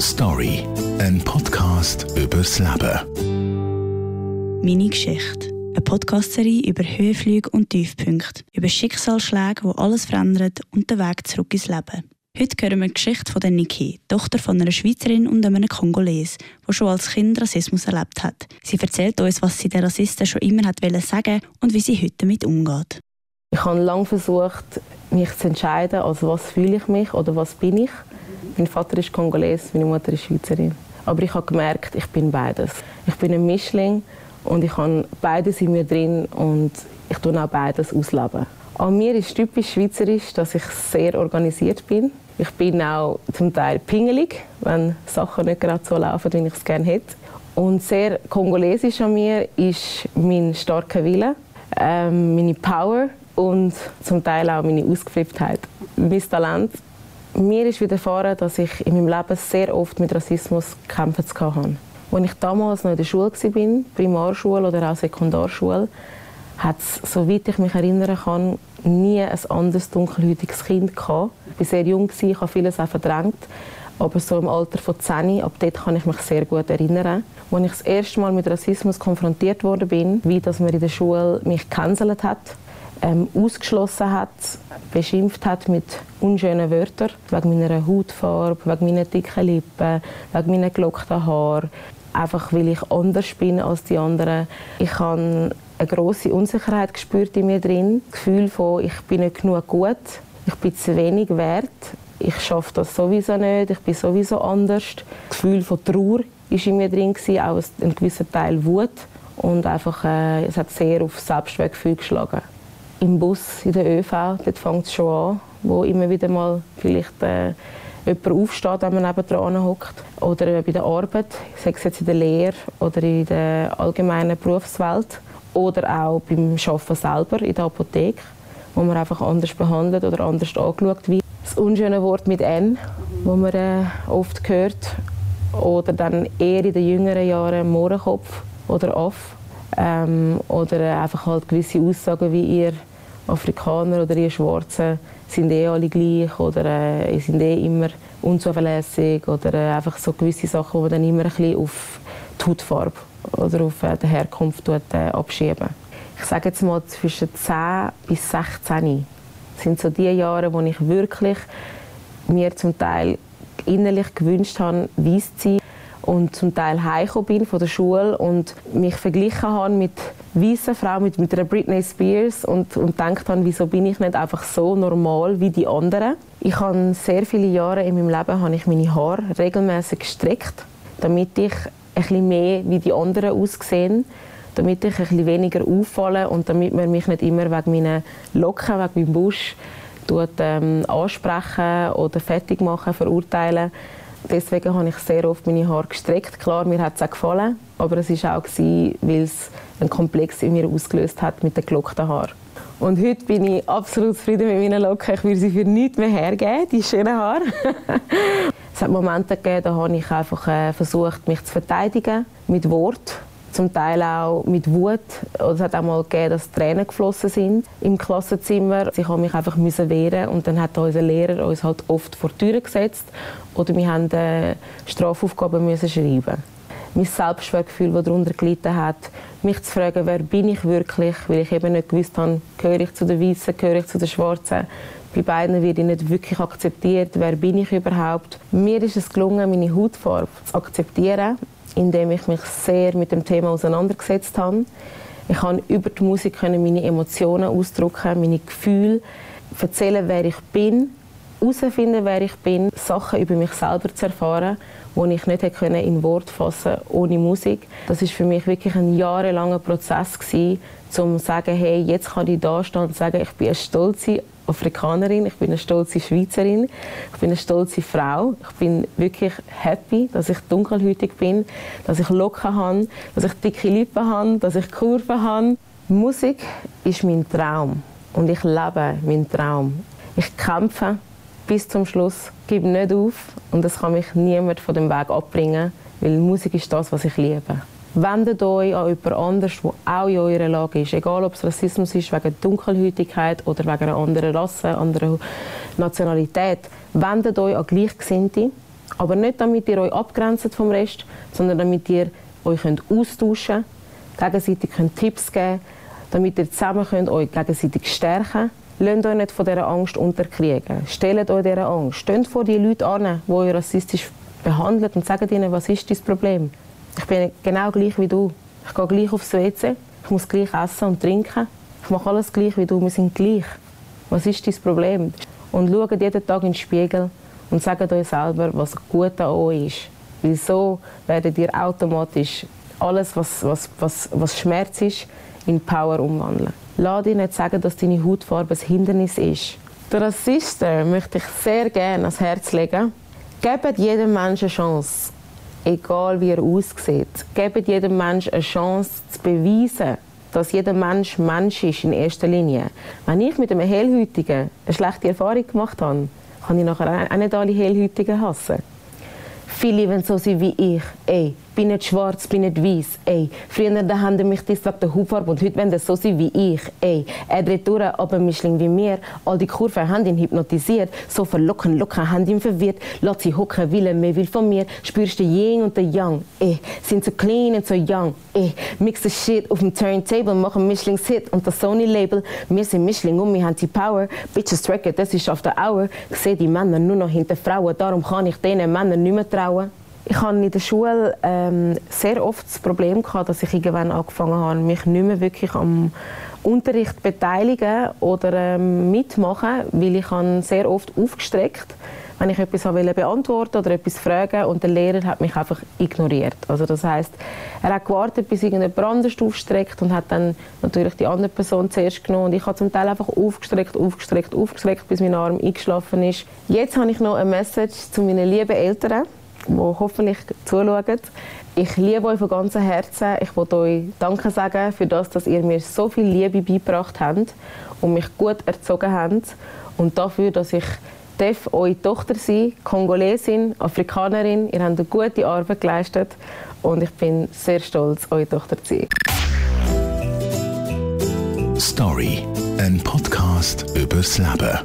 Story, ein Podcast übers Leben. Meine Geschichte. Eine Podcastserie über Höhenflüge und Tiefpunkte, über Schicksalsschläge, die alles verändern und den Weg zurück ins Leben. Heute hören wir die Geschichte von Niki, Tochter von einer Schweizerin und einem Kongolese, die schon als Kind Rassismus erlebt hat. Sie erzählt uns, was sie den Rassisten schon immer hat sagen und wie sie heute damit umgeht. Ich habe lange versucht, mich zu entscheiden, also was fühle ich mich oder was bin ich. Mein Vater ist Kongolese, meine Mutter ist Schweizerin. Aber ich habe gemerkt, ich bin beides. Ich bin ein Mischling und ich habe beides in mir drin und ich tue auch beides ausleben. An mir ist typisch schweizerisch, dass ich sehr organisiert bin. Ich bin auch zum Teil pingelig, wenn Sachen nicht gerade so laufen, wie ich es gerne hätte. Und sehr kongolesisch an mir ist mein starker Wille, ähm, meine Power und zum Teil auch meine Ausgeflipptheit. Mein Talent. Mir ist widerfahren, dass ich in meinem Leben sehr oft mit Rassismus kämpfen hatte. Als ich damals noch in der Schule war, Primarschule oder auch Sekundarschule, hat es, soweit ich mich erinnern kann, nie ein anderes dunkelhäutiges Kind gehabt. Ich war sehr jung, ich habe vieles auch verdrängt. Aber so im Alter von 10, ab dort kann ich mich sehr gut erinnern. Als ich das erste Mal mit Rassismus konfrontiert wurde, bin, wie dass man in der Schule mich gecancelt hat, ähm, ausgeschlossen hat, beschimpft hat mit unschönen Wörtern, wegen meiner Hautfarbe, wegen meiner dicken Lippen, wegen meiner gelockten Haaren, einfach weil ich anders bin als die anderen. Ich habe eine große Unsicherheit gespürt in mir drin, das Gefühl von ich bin nicht genug gut, ich bin zu wenig wert, ich schaffe das sowieso nicht, ich bin sowieso anders. Das Gefühl von Trauer war in mir drin, auch ein gewisser Teil Wut und einfach, äh, es hat sehr auf Selbstwertgefühl geschlagen im Bus, in der ÖV, dort fängt es schon an, wo immer wieder mal vielleicht äh, jemand aufsteht, wenn man nebenan hockt. Oder bei der Arbeit, sei es jetzt in der Lehre oder in der allgemeinen Berufswelt. Oder auch beim Arbeiten selber, in der Apotheke, wo man einfach anders behandelt oder anders angeschaut wird. Unschöne Wort mit «N», das man äh, oft hört. Oder dann eher in den jüngeren Jahren «Mohrenkopf» oder «Aff». Ähm, oder äh, einfach halt gewisse Aussagen wie «Ihr Afrikaner oder ihr Schwarzen sind eh alle gleich oder äh, sind eh immer unzuverlässig oder äh, einfach so gewisse Sachen, die man dann immer ein bisschen auf die Hautfarbe oder auf äh, die Herkunft tut, äh, abschieben. Ich sage jetzt mal zwischen 10 bis 16 sind so die Jahre, wo ich wirklich mir zum Teil innerlich gewünscht habe, weiss zu sein und zum Teil heimgekommen bin von der Schule und mich verglichen habe mit weißen Frau, mit, mit einer Britney Spears und, und gedacht habe, wieso bin ich nicht einfach so normal wie die anderen. Ich habe sehr viele Jahre in meinem Leben habe ich meine Haare regelmäßig gestreckt, damit ich ein bisschen mehr wie die anderen aussehen damit ich ein weniger auffalle und damit man mich nicht immer wegen meinen Locken, wegen meinem Busch tut, ähm, ansprechen oder fertig machen, verurteilen. Deswegen habe ich sehr oft meine Haare gestreckt. Klar, mir hat es auch gefallen, aber es war auch, weil es einen Komplex in mir ausgelöst hat mit den gelockten Haaren. Und heute bin ich absolut zufrieden mit meinen Locken. Ich würde sie für nichts mehr hergeben, die schönen Haare. es hat Momente gegeben, da habe ich einfach äh, versucht, mich zu verteidigen mit Wort zum Teil auch mit Wut. Es hat auch mal gegeben, dass Tränen geflossen sind im Klassenzimmer. Ich habe mich einfach wehren und dann hat unser Lehrer uns halt oft vor die Tür gesetzt oder wir mussten äh, Strafaufgaben müssen schreiben. Mein Selbstwertgefühl, das darunter gelitten hat, mich zu fragen, wer bin ich wirklich, weil ich eben nicht gewusst habe, gehöre ich zu den Weißen, gehöre ich zu den Schwarzen. Bei beiden werde ich nicht wirklich akzeptiert, wer bin ich überhaupt. Mir ist es gelungen, meine Hautfarbe zu akzeptieren indem ich mich sehr mit dem Thema auseinandergesetzt habe. Ich kann über die Musik meine Emotionen ausdrücken, meine Gefühle, erzählen, wer ich bin, herausfinden, wer ich bin, Sachen über mich selber zu erfahren, die ich nicht hätte in Wort fassen ohne Musik. Das ist für mich wirklich ein jahrelanger Prozess um zu sagen, hey, jetzt kann ich da stehen und sagen, ich bin eine stolze Afrikanerin, ich bin eine stolze Schweizerin, ich bin eine stolze Frau. Ich bin wirklich happy, dass ich dunkelhäutig bin, dass ich Locken habe, dass ich dicke Lippen habe, dass ich Kurven habe. Musik ist mein Traum und ich lebe meinen Traum. Ich kämpfe bis zum Schluss, gebe nicht auf und es kann mich niemand von dem Weg abbringen, weil Musik ist das, was ich liebe. Wendet euch an jemand anderes, der auch in eurer Lage ist. Egal, ob es Rassismus ist wegen Dunkelhäutigkeit oder wegen einer anderen Rasse, anderer Nationalität. Wendet euch an Gleichgesinnte. Aber nicht, damit ihr euch abgrenzt vom Rest, sondern damit ihr euch könnt austauschen könnt, gegenseitig könnt Tipps geben damit ihr zusammen könnt euch gegenseitig stärken. Lasst euch nicht von dieser Angst unterkriegen. Stellt euch dieser Angst. Steht vor die Leute an, die euch rassistisch behandelt und sagt ihnen, was ist dein Problem. Ich bin genau gleich wie du. Ich gehe gleich aufs WC. Ich muss gleich essen und trinken. Ich mache alles gleich wie du. Wir sind gleich. Was ist dein Problem? Und schaut jeden Tag in den Spiegel und sagt euch selber, was gut an euch ist. Wieso werdet ihr automatisch alles, was, was, was, was Schmerz ist, in Power umwandeln. Lass dich nicht sagen, dass deine Hautfarbe ein Hindernis ist. Der Rassisten möchte ich sehr gerne ans Herz legen. Gebt jedem Menschen eine Chance, egal wie er aussieht. Gebt jedem Menschen eine Chance zu beweisen, dass jeder Mensch Mensch ist in erster Linie. Wenn ich mit einem Hellhäutigen eine schlechte Erfahrung gemacht habe, kann ich nachher auch nicht alle Hellhäutigen hassen. Viele wollen so sein wie ich. Ey, bin nicht schwarz, bin nicht weiß. Ey, früher da haben mich das wegen der Hautfarbe und heute wollen sie so sein wie ich. Ey, er dreht durch, aber Mischling wie mir. All die Kurven haben ihn hypnotisiert. So verlocken, locken, haben ihn verwirrt. Lass sie hocken, will er mehr will von mir. Spürst du Yin und der Yang. Ey, sind so clean und so young. Ey, mix the shit auf dem Turntable, machen Mischlings Hit und das Sony-Label. Wir sind Mischling und wir haben die Power. Bitches Record, das ist auf der Hour. Ich sehe die Männer nur noch hinter Frauen, darum kann ich denen Männern nicht mehr trauen. Ich hatte in der Schule ähm, sehr oft das Problem gehabt, dass ich irgendwann angefangen habe, mich nicht mehr wirklich am Unterricht beteiligen oder ähm, mitmachen, weil ich sehr oft aufgestreckt wenn ich etwas wollte beantworten oder etwas fragen und der Lehrer hat mich einfach ignoriert. Also das heißt, er hat gewartet, bis irgendjemand anders aufstreckt und hat dann natürlich die andere Person zuerst genommen und ich habe zum Teil einfach aufgestreckt, aufgestreckt, aufgestreckt, bis mein Arm eingeschlafen ist. Jetzt habe ich noch eine Message zu meinen lieben Eltern die hoffentlich zuschauen. Ich liebe euch von ganzem Herzen. Ich wollte euch Danke sagen für das, dass ihr mir so viel Liebe beigebracht habt und mich gut erzogen habt. Und dafür, dass ich darf eure Tochter sein, Kongolesin, Afrikanerin. Ihr habt eine gute Arbeit geleistet und ich bin sehr stolz, eure Tochter zu sein. Story, ein Podcast übers Leben.